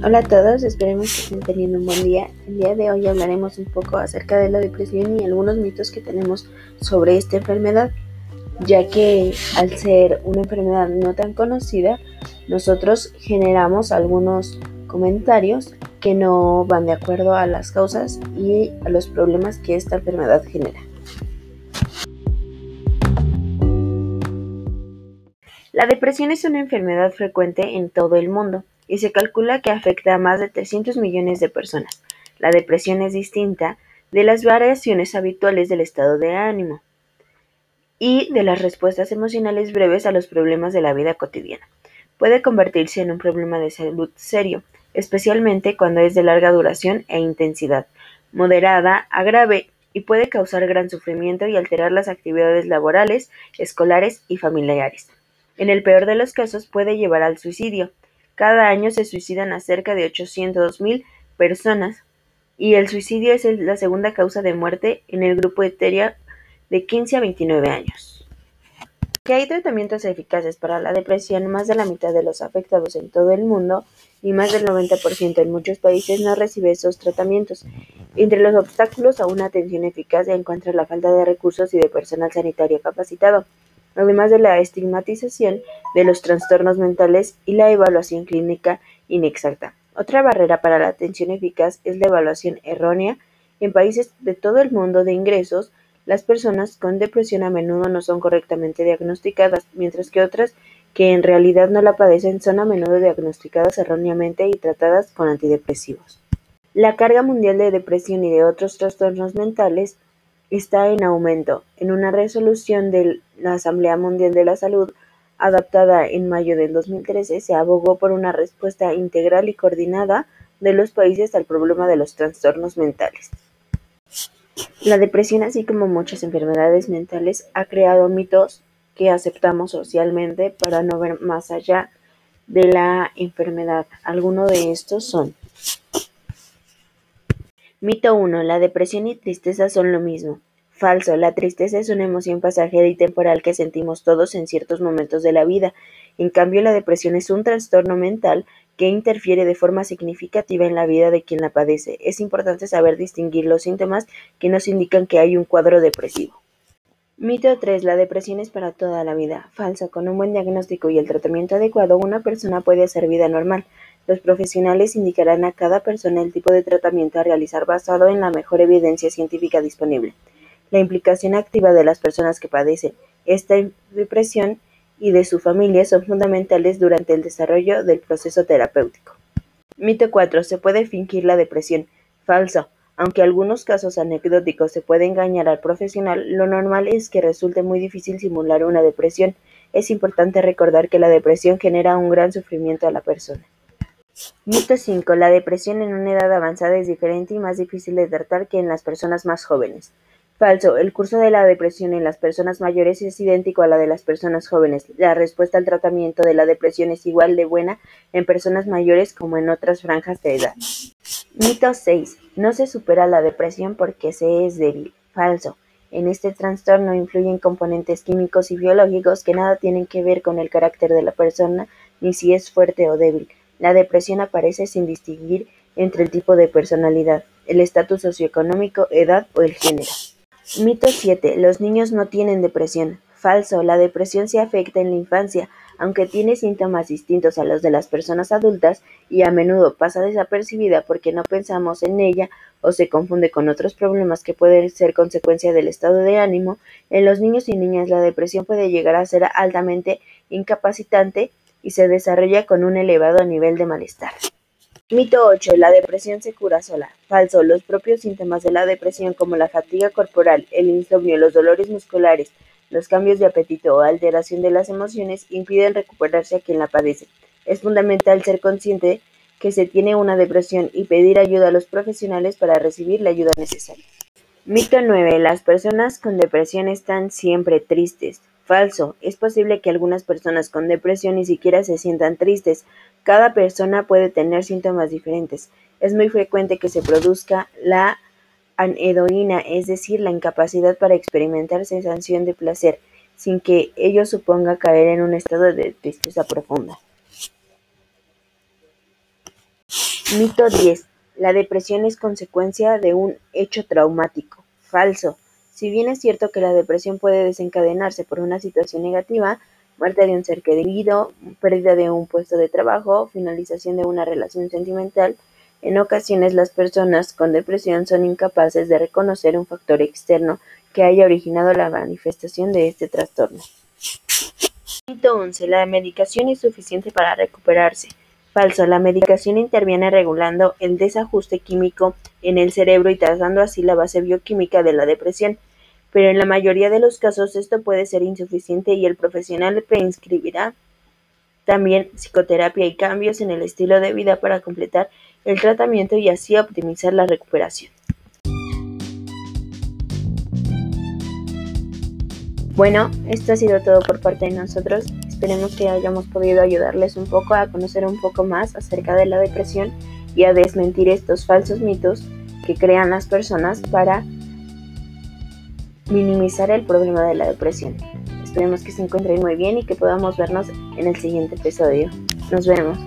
Hola a todos, esperemos que estén teniendo un buen día. El día de hoy hablaremos un poco acerca de la depresión y algunos mitos que tenemos sobre esta enfermedad, ya que al ser una enfermedad no tan conocida, nosotros generamos algunos comentarios que no van de acuerdo a las causas y a los problemas que esta enfermedad genera. La depresión es una enfermedad frecuente en todo el mundo y se calcula que afecta a más de 300 millones de personas. La depresión es distinta de las variaciones habituales del estado de ánimo y de las respuestas emocionales breves a los problemas de la vida cotidiana. Puede convertirse en un problema de salud serio, especialmente cuando es de larga duración e intensidad, moderada a grave y puede causar gran sufrimiento y alterar las actividades laborales, escolares y familiares. En el peor de los casos puede llevar al suicidio. Cada año se suicidan a cerca de 800.000 personas y el suicidio es la segunda causa de muerte en el grupo etéreo de 15 a 29 años. Hay tratamientos eficaces para la depresión, más de la mitad de los afectados en todo el mundo y más del 90% en muchos países no recibe esos tratamientos. Entre los obstáculos a una atención eficaz se encuentra la falta de recursos y de personal sanitario capacitado además de la estigmatización de los trastornos mentales y la evaluación clínica inexacta. Otra barrera para la atención eficaz es la evaluación errónea. En países de todo el mundo de ingresos, las personas con depresión a menudo no son correctamente diagnosticadas, mientras que otras que en realidad no la padecen son a menudo diagnosticadas erróneamente y tratadas con antidepresivos. La carga mundial de depresión y de otros trastornos mentales está en aumento. En una resolución de la Asamblea Mundial de la Salud, adaptada en mayo del 2013, se abogó por una respuesta integral y coordinada de los países al problema de los trastornos mentales. La depresión, así como muchas enfermedades mentales, ha creado mitos que aceptamos socialmente para no ver más allá de la enfermedad. Algunos de estos son Mito 1. La depresión y tristeza son lo mismo. Falso. La tristeza es una emoción pasajera y temporal que sentimos todos en ciertos momentos de la vida. En cambio, la depresión es un trastorno mental que interfiere de forma significativa en la vida de quien la padece. Es importante saber distinguir los síntomas que nos indican que hay un cuadro depresivo. Mito 3. La depresión es para toda la vida. Falso. Con un buen diagnóstico y el tratamiento adecuado, una persona puede hacer vida normal. Los profesionales indicarán a cada persona el tipo de tratamiento a realizar basado en la mejor evidencia científica disponible. La implicación activa de las personas que padecen esta depresión y de su familia son fundamentales durante el desarrollo del proceso terapéutico. Mito 4. Se puede fingir la depresión. Falso. Aunque en algunos casos anecdóticos se puede engañar al profesional, lo normal es que resulte muy difícil simular una depresión. Es importante recordar que la depresión genera un gran sufrimiento a la persona. Mito 5. La depresión en una edad avanzada es diferente y más difícil de tratar que en las personas más jóvenes. Falso. El curso de la depresión en las personas mayores es idéntico a la de las personas jóvenes. La respuesta al tratamiento de la depresión es igual de buena en personas mayores como en otras franjas de edad. Mito 6. No se supera la depresión porque se es débil. Falso. En este trastorno influyen componentes químicos y biológicos que nada tienen que ver con el carácter de la persona ni si es fuerte o débil. La depresión aparece sin distinguir entre el tipo de personalidad, el estatus socioeconómico, edad o el género. Mito 7. Los niños no tienen depresión. Falso. La depresión se afecta en la infancia, aunque tiene síntomas distintos a los de las personas adultas y a menudo pasa desapercibida porque no pensamos en ella o se confunde con otros problemas que pueden ser consecuencia del estado de ánimo. En los niños y niñas la depresión puede llegar a ser altamente incapacitante y se desarrolla con un elevado nivel de malestar. Mito 8. La depresión se cura sola. Falso. Los propios síntomas de la depresión como la fatiga corporal, el insomnio, los dolores musculares, los cambios de apetito o alteración de las emociones impiden recuperarse a quien la padece. Es fundamental ser consciente que se tiene una depresión y pedir ayuda a los profesionales para recibir la ayuda necesaria. Mito 9. Las personas con depresión están siempre tristes. Falso. Es posible que algunas personas con depresión ni siquiera se sientan tristes. Cada persona puede tener síntomas diferentes. Es muy frecuente que se produzca la anedonia, es decir, la incapacidad para experimentar sensación de placer, sin que ello suponga caer en un estado de tristeza profunda. Mito 10. La depresión es consecuencia de un hecho traumático. Falso. Si bien es cierto que la depresión puede desencadenarse por una situación negativa, muerte de un ser querido, pérdida de un puesto de trabajo, finalización de una relación sentimental, en ocasiones las personas con depresión son incapaces de reconocer un factor externo que haya originado la manifestación de este trastorno. Mito 11. La medicación es suficiente para recuperarse. Falso. La medicación interviene regulando el desajuste químico en el cerebro y trazando así la base bioquímica de la depresión. Pero en la mayoría de los casos esto puede ser insuficiente y el profesional prescribirá también psicoterapia y cambios en el estilo de vida para completar el tratamiento y así optimizar la recuperación. Bueno, esto ha sido todo por parte de nosotros. Esperemos que hayamos podido ayudarles un poco a conocer un poco más acerca de la depresión y a desmentir estos falsos mitos que crean las personas para minimizar el problema de la depresión. Esperemos que se encuentren muy bien y que podamos vernos en el siguiente episodio. Nos vemos.